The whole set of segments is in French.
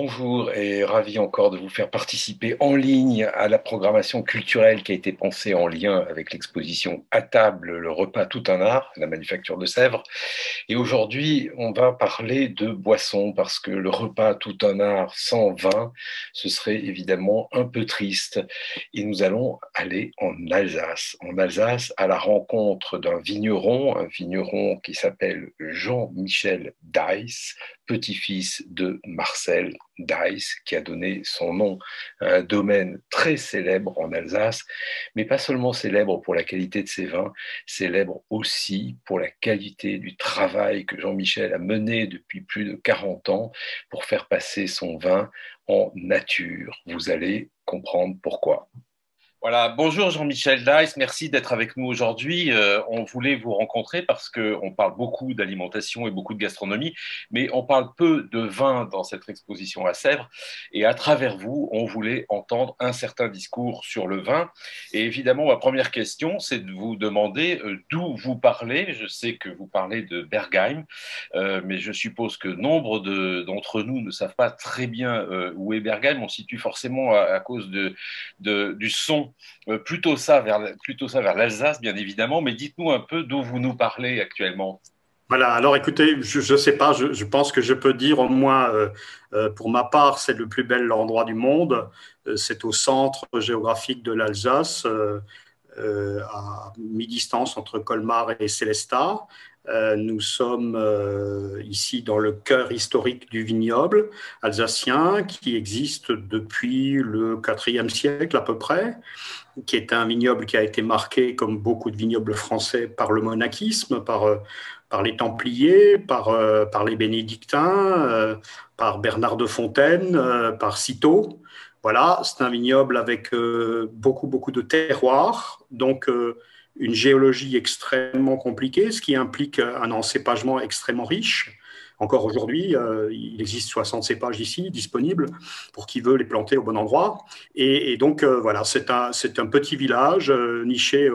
Bonjour et ravi encore de vous faire participer en ligne à la programmation culturelle qui a été pensée en lien avec l'exposition À table, le repas tout un art, la manufacture de Sèvres. Et aujourd'hui, on va parler de boissons parce que le repas tout un art sans vin, ce serait évidemment un peu triste. Et nous allons aller en Alsace. En Alsace, à la rencontre d'un vigneron, un vigneron qui s'appelle Jean-Michel Deiss, petit-fils de Marcel Deiss, qui a donné son nom à un domaine très célèbre en Alsace, mais pas seulement célèbre pour la qualité de ses vins, célèbre aussi pour la qualité du travail que Jean-Michel a mené depuis plus de 40 ans pour faire passer son vin en nature. Vous allez comprendre pourquoi. Voilà, bonjour Jean-Michel Dice, merci d'être avec nous aujourd'hui. Euh, on voulait vous rencontrer parce qu'on parle beaucoup d'alimentation et beaucoup de gastronomie, mais on parle peu de vin dans cette exposition à Sèvres. Et à travers vous, on voulait entendre un certain discours sur le vin. Et évidemment, ma première question, c'est de vous demander euh, d'où vous parlez. Je sais que vous parlez de Bergheim, euh, mais je suppose que nombre d'entre nous ne savent pas très bien où est Bergheim. On situe forcément à, à cause de, de, du son euh, plutôt ça vers, plutôt ça vers l'Alsace, bien évidemment, mais dites-nous un peu d'où vous nous parlez actuellement. Voilà, alors écoutez, je ne sais pas, je, pense que je peux dire au moins, euh, euh, pour ma part, c'est le plus bel endroit du monde. c'est au centre géographique de l'Alsace, à mi-distance entre Colmar et Célestat. Euh, nous sommes euh, ici dans le cœur historique du vignoble alsacien qui existe depuis le IVe siècle à peu près, qui est un vignoble qui a été marqué, comme beaucoup de vignobles français, par le monachisme, par, euh, les Templiers, par, par les Bénédictins, par Bernard de Fontaine, par Citeaux. Voilà, c'est un vignoble avec beaucoup, beaucoup de terroirs. Donc, une géologie extrêmement compliquée, ce qui implique un encépagement extrêmement riche. Encore aujourd'hui, euh, il existe 60 cépages ici disponibles pour qui veut les planter au bon endroit. Et, donc, euh, voilà, c'est un, petit village euh, niché,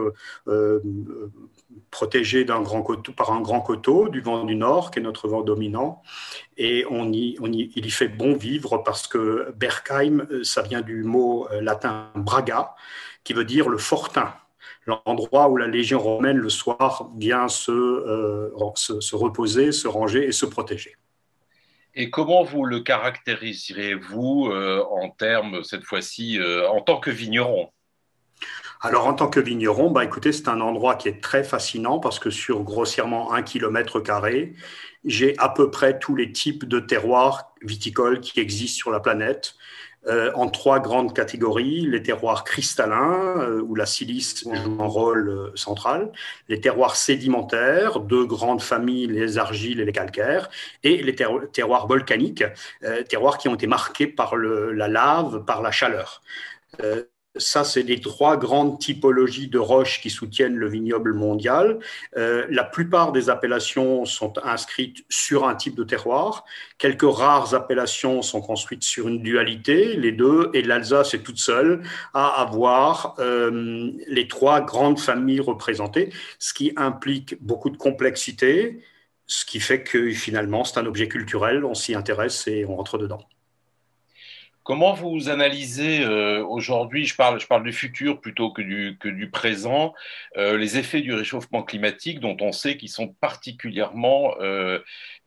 protégé grand coteau, par un grand coteau du vent du nord, qui est notre vent dominant. Et on y, il y fait bon vivre parce que Berkheim, ça vient du mot latin braga, qui veut dire le fortin l'endroit où la Légion romaine le soir vient euh, se, se, reposer, se ranger et se protéger. Et comment vous le caractériseriez-vous euh, en termes, cette fois-ci, euh, en tant que vigneron? Alors, en tant que vigneron, bah, écoutez, c'est un endroit qui est très fascinant parce que sur grossièrement un kilomètre carré, j'ai à peu près tous les types de terroirs viticoles qui existent sur la planète. Euh, en trois grandes catégories les terroirs cristallins, euh, où la silice joue un rôle euh, central, les terroirs sédimentaires, deux grandes familles, les argiles et les calcaires, et les terroirs volcaniques, terroirs qui ont été marqués par la lave, par la chaleur. Ça, c'est les trois grandes typologies de roches qui soutiennent le vignoble mondial. Euh, la plupart des appellations sont inscrites sur un type de terroir. Quelques rares appellations sont construites sur une dualité, les deux, et l'Alsace est toute seule à avoir euh, les trois grandes familles représentées, ce qui implique beaucoup de complexité, ce qui fait que finalement, c'est un objet culturel, on s'y intéresse et on rentre dedans. Comment vous analysez euh, aujourd'hui, je parle, je parle du futur plutôt que du, que du présent, euh, les effets du réchauffement climatique dont on sait qu'ils sont particulièrement, euh,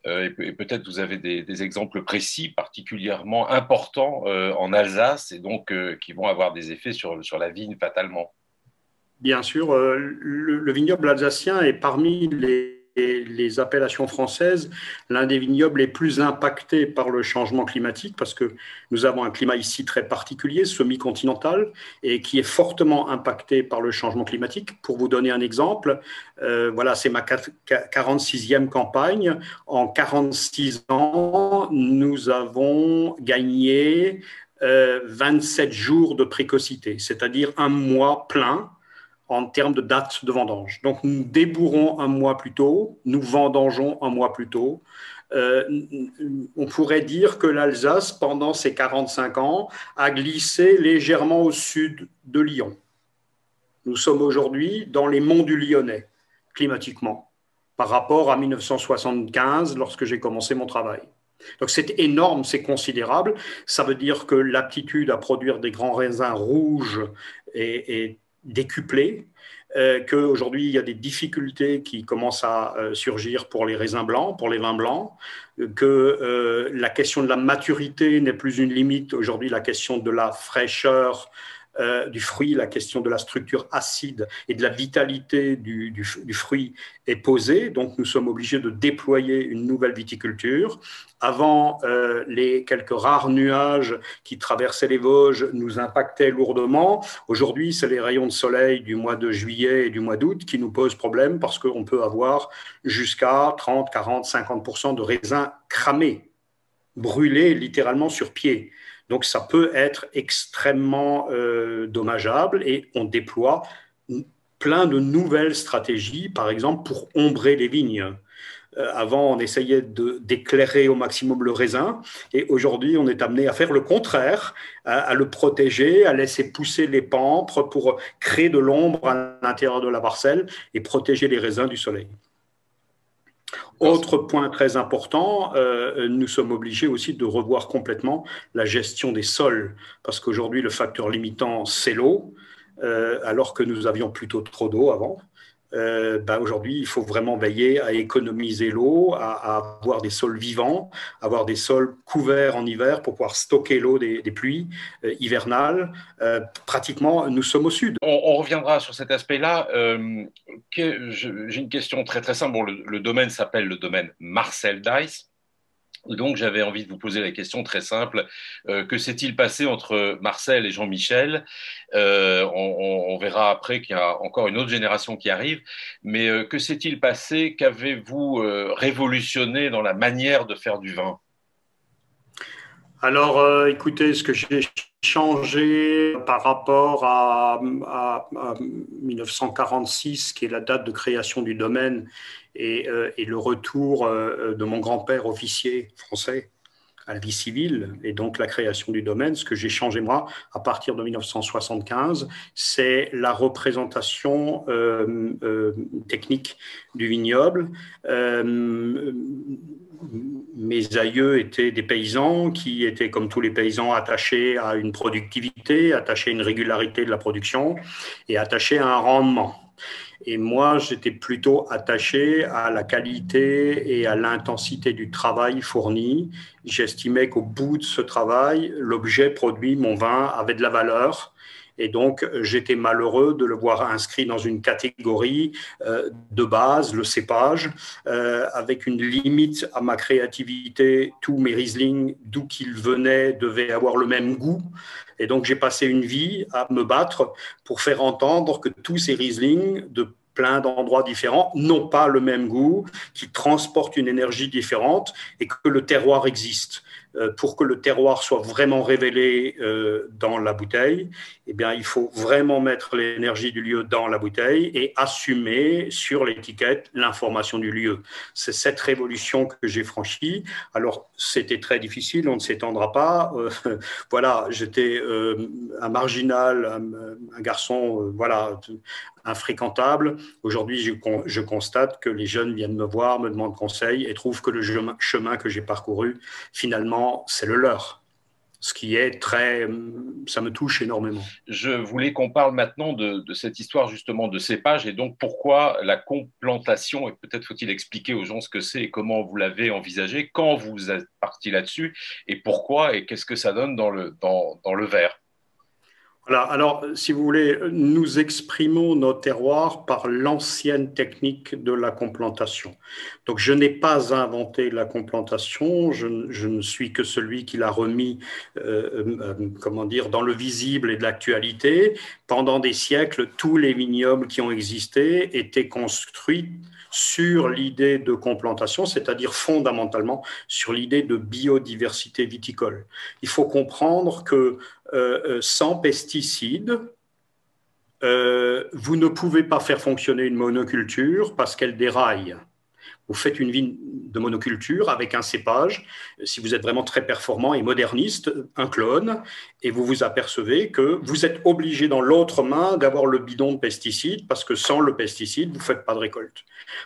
et, peut-être vous avez des, exemples précis, particulièrement importants en Alsace et donc qui vont avoir des effets sur, sur la vigne fatalement? Bien sûr, le, le vignoble alsacien est parmi les les appellations françaises l'un des vignobles les plus impactés par le changement climatique parce que nous avons un climat ici très particulier, semi-continental, et qui est fortement impacté par le changement climatique. Pour vous donner un exemple, euh, voilà, c'est ma 46e campagne. En 46 ans, nous avons gagné 27 euh, jours de précocité, c'est-à-dire un mois plein en termes de date de vendange. Donc nous débourrons un mois plus tôt, nous vendangeons un mois plus tôt. Euh, on pourrait dire que l'Alsace, pendant ces 45 ans, a glissé légèrement au sud de Lyon. Nous sommes aujourd'hui dans les monts du Lyonnais, climatiquement, par rapport à 1975, lorsque j'ai commencé mon travail. Donc c'est énorme, c'est considérable. Ça veut dire que l'aptitude à produire des grands raisins rouges est, décuplée. Euh, qu'aujourd'hui, il y a des difficultés qui commencent à euh, surgir pour les raisins blancs, pour les vins blancs, que euh, la question de la maturité n'est plus une limite. Aujourd'hui, la question de la fraîcheur euh, du fruit, la question de la structure acide et de la vitalité du, fruit est posée. Donc nous sommes obligés de déployer une nouvelle viticulture. Avant, euh, les quelques rares nuages qui traversaient les Vosges nous impactaient lourdement. Aujourd'hui, c'est les rayons de soleil du mois de juillet et du mois d'août qui nous posent problème parce qu'on peut avoir jusqu'à 30, 40, 50 de raisins cramés, brûlés littéralement sur pied. Donc ça peut être extrêmement euh, dommageable et on déploie plein de nouvelles stratégies, par exemple pour ombrer les vignes. Euh, avant, on essayait d'éclairer au maximum le raisin, et aujourd'hui, on est amené à faire le contraire, à, le protéger, à laisser pousser les pampres pour créer de l'ombre à l'intérieur de la parcelle et protéger les raisins du soleil. Autre point très important, euh, nous sommes obligés aussi de revoir complètement la gestion des sols, parce qu'aujourd'hui, le facteur limitant, c'est l'eau, euh, alors que nous avions plutôt trop d'eau avant. Euh, ben aujourd'hui, il faut vraiment veiller à économiser l'eau, à, avoir des sols vivants, avoir des sols couverts en hiver pour pouvoir stocker l'eau des, pluies euh, hivernales. Euh, pratiquement, nous sommes au sud. On, reviendra sur cet aspect-là. J'ai une question très très simple. Le, le domaine s'appelle le domaine Marcel Dice. Donc j'avais envie de vous poser la question très simple. Euh, que s'est-il passé entre Marcel et Jean-Michel? Euh, on, verra après qu'il y a encore une autre génération qui arrive. Mais euh, que s'est-il passé? Qu'avez-vous révolutionné dans la manière de faire du vin? Alors, écoutez, ce que j'ai changé par rapport à, 1946, qui est la date de création du domaine, et, euh, le retour euh, de mon grand-père officier français à la vie civile et donc la création du domaine, ce que j'ai changé moi à partir de 1975, c'est la représentation euh, technique du vignoble mes aïeux étaient des paysans qui étaient, comme tous les paysans, attachés à une productivité, attachés à une régularité de la production et attachés à un rendement. Et moi, j'étais plutôt attaché à la qualité et à l'intensité du travail fourni. J'estimais qu'au bout de ce travail, l'objet produit, mon vin, avait de la valeur et donc, j'étais malheureux de le voir inscrit dans une catégorie euh, de base, le cépage, euh, avec une limite à ma créativité. Tous mes Riesling, d'où qu'ils venaient, devaient avoir le même goût. Et donc, j'ai passé une vie à me battre pour faire entendre que tous ces Riesling de plein d'endroits différents n'ont pas le même goût, qui transportent une énergie différente et que le terroir existe. Euh, pour que le terroir soit vraiment révélé euh, dans la bouteille, eh bien, il faut vraiment mettre l'énergie du lieu dans la bouteille et assumer sur l'étiquette l'information du lieu. C'est cette révolution que j'ai franchie. Alors, c'était très difficile, on ne s'étendra pas. Euh, voilà, j'étais un marginal, un, garçon, voilà, infréquentable. Aujourd'hui, je, je, constate que les jeunes viennent me voir, me demandent conseil et trouvent que le chemin que j'ai parcouru, finalement, c'est le leur ce qui est très, ça me touche énormément. Je voulais qu'on parle maintenant de, cette histoire justement de cépage et donc pourquoi la complantation, et peut-être faut-il expliquer aux gens ce que c'est et comment vous l'avez envisagé, quand vous êtes parti là-dessus et pourquoi et qu'est-ce que ça donne dans le, dans, dans le verre. Voilà, alors si vous voulez, nous exprimons nos terroirs par l'ancienne technique de la complantation. Donc je n'ai pas inventé la complantation, je, ne suis que celui qui l'a remis, euh, euh, comment dire, dans le visible et de l'actualité. Pendant des siècles, tous les vignobles qui ont existé étaient construits sur l'idée de complantation, c'est-à-dire fondamentalement sur l'idée de biodiversité viticole. Il faut comprendre que euh, euh, sans pesticides, euh, vous ne pouvez pas faire fonctionner une monoculture parce qu'elle déraille. Vous faites une vigne de monoculture avec un cépage, si vous êtes vraiment très performant et moderniste, un clone, et vous vous apercevez que vous êtes obligé dans l'autre main d'avoir le bidon de pesticides, parce que sans le pesticide, vous ne faites pas de récolte.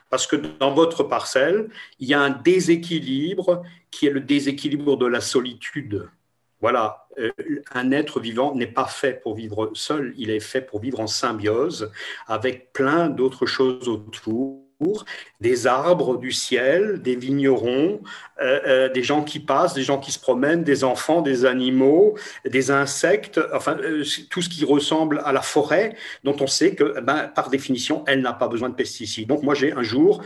Parce que dans votre parcelle, il y a un déséquilibre qui est le déséquilibre de la solitude. Voilà, euh, un être vivant n'est pas fait pour vivre seul, il est fait pour vivre en symbiose avec plein d'autres choses autour des arbres du ciel, des vignerons, euh, euh, des gens qui passent, des gens qui se promènent, des enfants, des animaux, des insectes, enfin euh, tout ce qui ressemble à la forêt, dont on sait que, ben, par définition, elle n'a pas besoin de pesticides. Donc moi, j'ai un jour,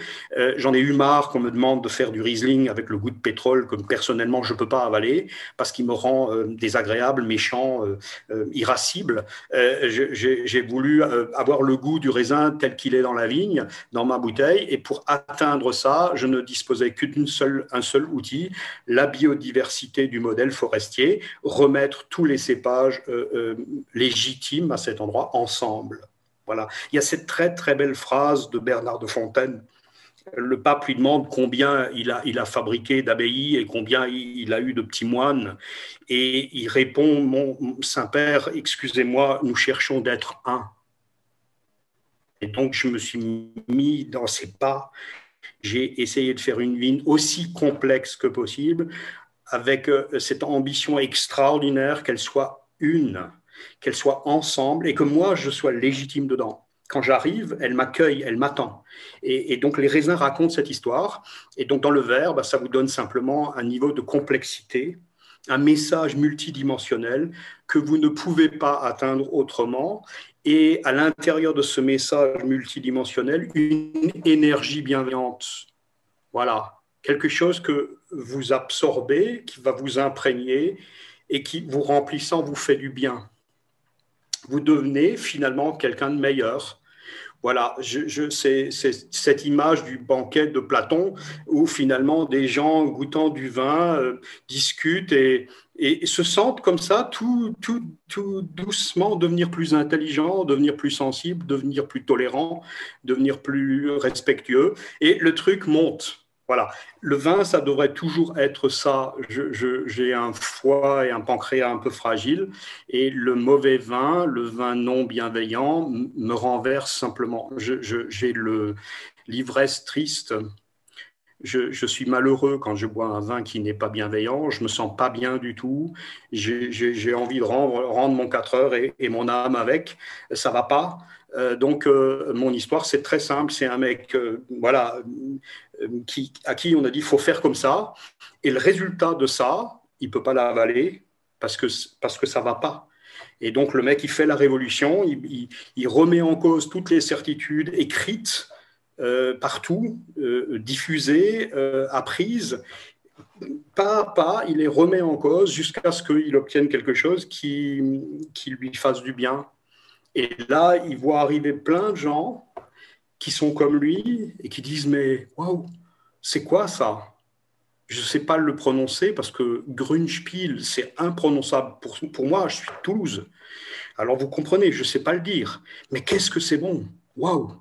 j'en ai eu marre qu'on me demande de faire du Riesling avec le goût de pétrole que personnellement je ne peux pas avaler parce qu'il me rend désagréable, méchant, irascible. j'ai voulu avoir le goût du raisin tel qu'il est dans la vigne, dans ma bouteille, et pour atteindre ça, je ne disposais qu'un seul, un seul outil, la biodiversité du modèle forestier, remettre tous les cépages euh, euh, légitimes à cet endroit ensemble. Voilà. Il y a cette très très belle phrase de Bernard de Fontaine. Le pape lui demande combien il a, il a fabriqué d'abbayes et combien il a eu de petits moines. Et il répond, mon Saint-Père, excusez-moi, nous cherchons d'être un. Et donc, je me suis mis dans ses pas j'ai essayé de faire une vigne aussi complexe que possible, avec euh, cette ambition extraordinaire qu'elle soit une, qu'elle soit ensemble et que moi, je sois légitime dedans. Quand j'arrive, elle m'accueille, elle m'attend. Et, donc les raisins racontent cette histoire. Et donc dans le verbe, ça vous donne simplement un niveau de complexité, un message multidimensionnel que vous ne pouvez pas atteindre autrement. Et à l'intérieur de ce message multidimensionnel, une énergie bienveillante. Voilà, quelque chose que vous absorbez, qui va vous imprégner et qui, vous remplissant, vous fait du bien. Vous devenez finalement quelqu'un de meilleur. Voilà, c'est, cette image du banquet de Platon où finalement des gens goûtant du vin euh, discutent et, se sentent comme ça, tout, tout, tout doucement devenir plus intelligent, devenir plus sensible, devenir plus tolérant, devenir plus respectueux. Et le truc monte. Voilà. Le vin, ça devrait toujours être ça. J'ai un foie et un pancréas un peu fragile. Et le mauvais vin, le vin non bienveillant, me renverse simplement. J'ai l'ivresse triste. Je, suis malheureux quand je bois un vin qui n'est pas bienveillant. Je me sens pas bien du tout. J'ai envie de rendre, rendre, mon 4 heures et, et, mon âme avec. Ça va pas. Euh, donc, euh, mon histoire, c'est très simple. C'est un mec, euh, voilà, à qui on a dit faut faire comme ça. Et le résultat de ça, il peut pas l'avaler parce que, parce que ça va pas. Et donc, le mec, il fait la révolution, il, il, remet en cause toutes les certitudes écrites partout, diffusées, apprises. Pas à pas, il les remet en cause jusqu'à ce qu'il obtienne quelque chose qui, qui lui fasse du bien et là, il voit arriver plein de gens qui sont comme lui et qui disent Mais waouh, c'est quoi ça? Je ne sais pas le prononcer parce que Grunspiel, c'est imprononçable. Pour, pour moi, je suis Toulouse. Alors vous comprenez, je ne sais pas le dire. Mais qu'est-ce que c'est bon? Waouh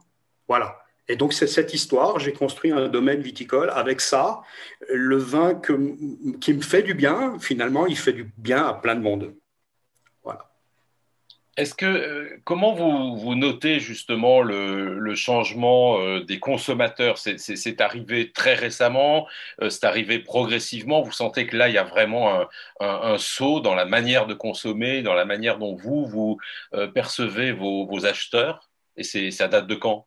Voilà. Et donc, c'est cette histoire. J'ai construit un domaine viticole avec ça. Le vin qui me fait du bien, finalement, il fait du bien à plein de monde. Est-ce que euh, comment vous, vous, notez justement le, changement euh, des consommateurs? C'est arrivé très récemment, euh, c'est arrivé progressivement. Vous sentez que là, il y a vraiment un, saut dans la manière de consommer, dans la manière dont vous vous percevez vos, vos acheteurs? Et ça date de quand?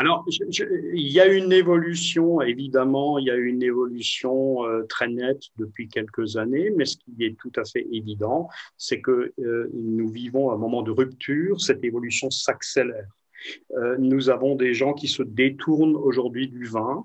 Alors, il y a une évolution, évidemment, il y a une évolution euh, très nette depuis quelques années, mais ce qui est tout à fait évident, c'est que euh, nous vivons un moment de rupture, cette évolution s'accélère. Euh, nous avons des gens qui se détournent aujourd'hui du vin.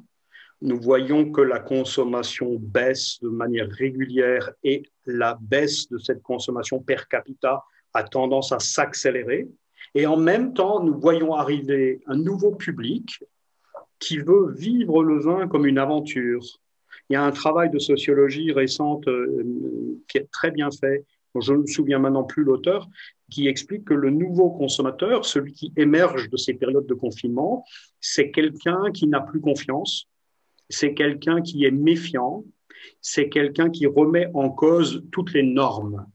Nous voyons que la consommation baisse de manière régulière et la baisse de cette consommation per capita a tendance à s'accélérer. Et en même temps, nous voyons arriver un nouveau public qui veut vivre le vin comme une aventure. Il y a un travail de sociologie récente euh, qui est très bien fait. Je ne me souviens maintenant plus l'auteur, qui explique que le nouveau consommateur, celui qui émerge de ces périodes de confinement, c'est quelqu'un qui n'a plus confiance, c'est quelqu'un qui est méfiant, c'est quelqu'un qui remet en cause toutes les normes,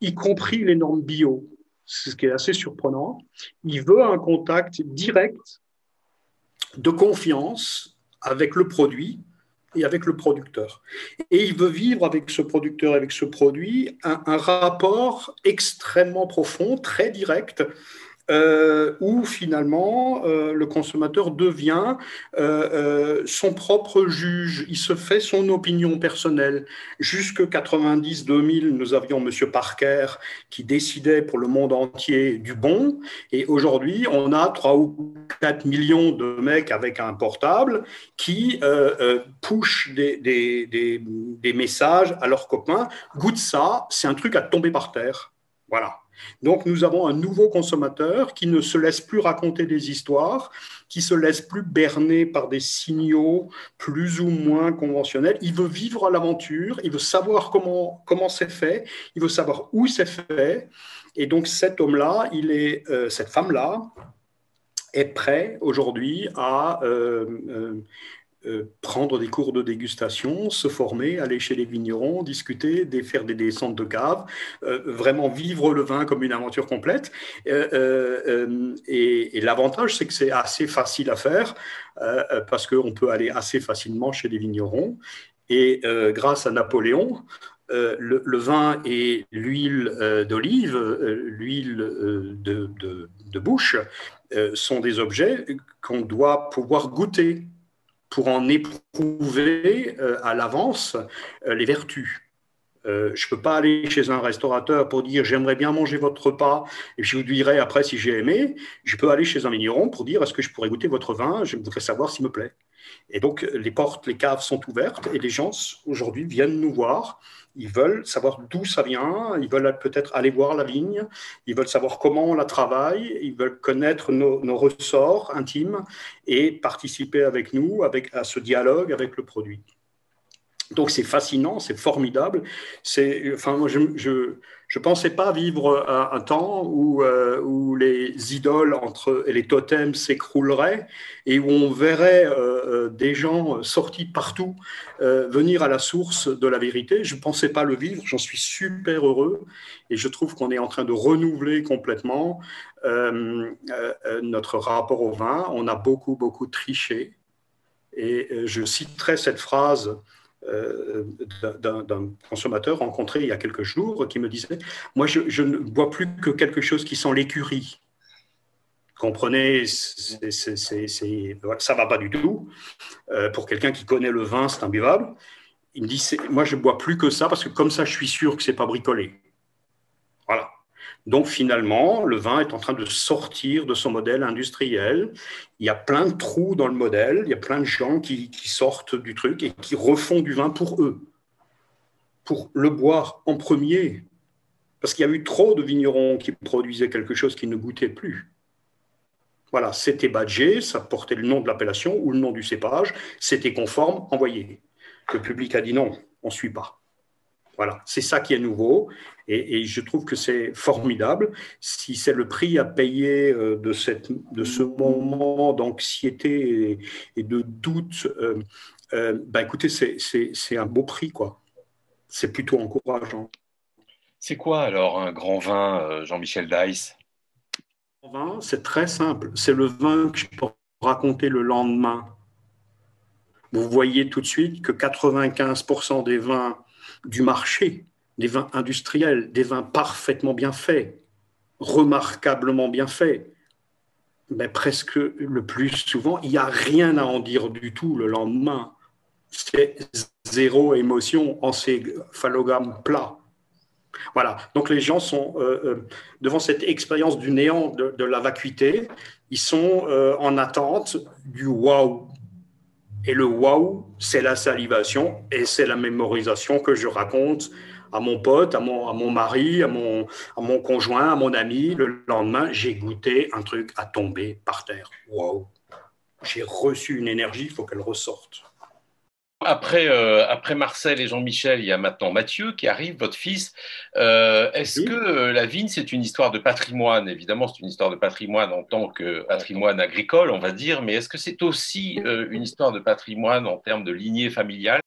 y compris les normes bio. Ce qui est assez surprenant. Il veut un contact direct de confiance avec le produit et avec le producteur. Et il veut vivre avec ce producteur, avec ce produit, un, un rapport extrêmement profond, très direct, euh, où finalement euh, le consommateur devient euh, son propre juge, il se fait son opinion personnelle. Jusque 90-2000, nous avions M. Parker qui décidait pour le monde entier du bon, et aujourd'hui on a 3 ou 4 millions de mecs avec un portable qui des, des messages à leurs copains. Goûte ça, c'est un truc à tomber par terre. Voilà. Donc nous avons un nouveau consommateur qui ne se laisse plus raconter des histoires, qui se laisse plus berner par des signaux plus ou moins conventionnels. Il veut vivre l'aventure, il veut savoir comment comment c'est fait, il veut savoir où c'est fait. Et donc cet homme-là, il est euh, cette femme-là est prêt aujourd'hui à euh, euh, euh, prendre des cours de dégustation, se former, aller chez les vignerons, discuter, faire des descentes de cave, euh, vraiment vivre le vin comme une aventure complète. Euh, et, l'avantage, c'est que c'est assez facile à faire parce qu'on peut aller assez facilement chez les vignerons. Et grâce à Napoléon, le, vin et l'huile d'olive, l'huile de, bouche, sont des objets qu'on doit pouvoir goûter pour en éprouver euh, à l'avance euh, les vertus. Euh, je ne peux pas aller chez un restaurateur pour dire j'aimerais bien manger votre repas et je vous dirai après si j'ai aimé. Je peux aller chez un vigneron pour dire est-ce que je pourrais goûter votre vin? Je voudrais savoir s'il me plaît. Et donc les portes, les caves sont ouvertes et les gens aujourd'hui viennent nous voir ils veulent savoir d'où ça vient, ils veulent peut-être aller voir la vigne, ils veulent savoir comment on la travaille, ils veulent connaître nos, ressorts intimes et participer avec nous avec, à ce dialogue avec le produit. Donc c'est fascinant, c'est formidable. C'est, enfin, moi, je, je, pensais pas vivre un, temps où, euh, où les idoles entre et les totems s'écrouleraient et où on verrait euh, euh, des gens sortis partout venir à la source de la vérité. Je pensais pas le vivre. J'en suis super heureux et je trouve qu'on est en train de renouveler complètement notre rapport au vin. On a beaucoup beaucoup triché et je citerai cette phrase d'un consommateur rencontré il y a quelques jours qui me disait Moi, je, ne bois plus que quelque chose qui sent l'écurie. Comprenez, ça ne va pas du tout. Euh, pour quelqu'un qui connaît le vin, c'est imbuvable. Il me dit Moi, je bois plus que ça parce que comme ça, je suis sûr que c'est pas bricolé. Donc finalement, le vin est en train de sortir de son modèle industriel. Il y a plein de trous dans le modèle, il y a plein de gens qui, sortent du truc et qui refont du vin pour eux, pour le boire en premier. Parce qu'il y a eu trop de vignerons qui produisaient quelque chose qui ne goûtait plus. Voilà, c'était badgé, ça portait le nom de l'appellation ou le nom du cépage, c'était conforme, envoyé. Le public a dit non, on ne suit pas. Voilà, c'est ça qui est nouveau et, je trouve que c'est formidable. Si c'est le prix à payer euh, de, cette, de ce moment d'anxiété et, de doute, euh, euh, ben écoutez, c'est un beau prix, quoi. C'est plutôt encourageant. C'est quoi alors un grand vin, Jean-Michel Dice vin, c'est très simple. C'est le vin que je peux raconter le lendemain. Vous voyez tout de suite que 95% des vins du marché, des vins industriels, des vins parfaitement bien faits, remarquablement bien faits. Mais presque le plus souvent, il n'y a rien à en dire du tout le lendemain. C'est zéro émotion en ces phallogrammes plats. Voilà, donc les gens sont euh, euh, devant cette expérience du néant, de, la vacuité, ils sont euh, en attente du waouh, et le waouh, c'est la salivation et c'est la mémorisation que je raconte à mon pote, à mon, mari, à mon, à mon conjoint, à mon ami. Le lendemain, j'ai goûté un truc à tomber par terre. Waouh! J'ai reçu une énergie, il faut qu'elle ressorte. Après, euh, après Marcel et Jean-Michel, il y a maintenant Mathieu qui arrive, votre fils. Euh, est-ce que euh, la vigne, c'est une histoire de patrimoine? Évidemment, c'est une histoire de patrimoine en tant que patrimoine agricole, on va dire, mais est-ce que c'est aussi une histoire de patrimoine en termes de lignée familiale?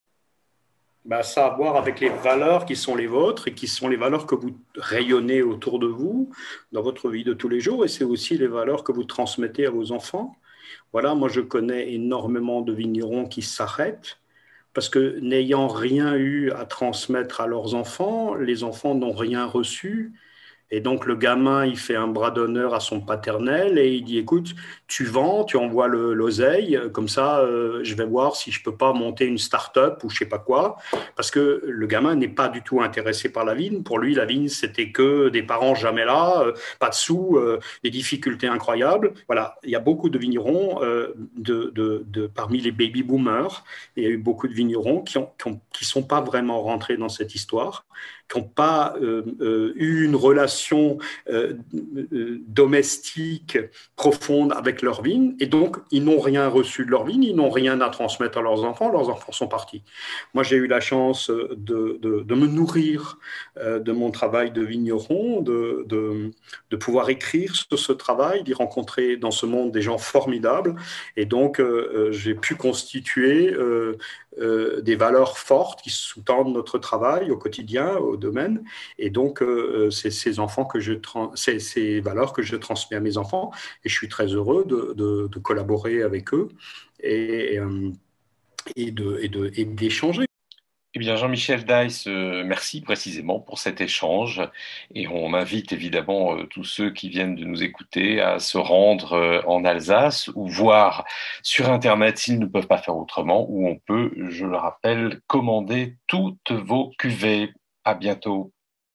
Bah, ça a à voir avec les valeurs qui sont les vôtres et qui sont les valeurs que vous rayonnez autour de vous dans votre vie de tous les jours et c'est aussi les valeurs que vous transmettez à vos enfants. Voilà, moi je connais énormément de vignerons qui s'arrêtent parce que n'ayant rien eu à transmettre à leurs enfants, les enfants n'ont rien reçu et donc le gamin, il fait un bras d'honneur à son paternel et il dit, écoute, tu vends, tu envoies l'oseille, comme ça, euh, je vais voir si je peux pas monter une start-up ou je sais pas quoi, parce que le gamin n'est pas du tout intéressé par la vigne. Pour lui, la vigne, c'était que des parents jamais là, euh, pas de sous, euh, des difficultés incroyables. Voilà, il y a beaucoup de vignerons de, de, de, parmi les baby boomers. Il y a eu beaucoup de vignerons qui ont, qui, qui sont pas vraiment rentrés dans cette histoire qui n'ont pas euh, euh, eu une relation euh, domestique profonde avec leur vigne, et donc ils n'ont rien reçu de leur vigne, ils n'ont rien à transmettre à leurs enfants, leurs enfants sont partis. Moi, j'ai eu la chance de, de, me nourrir de mon travail de vigneron, de, de pouvoir écrire sur ce travail, d'y rencontrer dans ce monde des gens formidables, et donc j'ai pu constituer des valeurs fortes qui sous-tendent notre travail au quotidien, au domaine. Et donc, euh, euh, c'est ces enfants que je ces, valeurs que je transmets à mes enfants. Et je suis très heureux de, de, collaborer avec eux et, et d'échanger. Eh bien, Jean-Michel Dice, euh, merci précisément pour cet échange. Et on invite évidemment euh, tous ceux qui viennent de nous écouter à se rendre euh, en Alsace ou voir sur Internet s'ils ne peuvent pas faire autrement, où on peut, je le rappelle, commander toutes vos cuvées. À bientôt.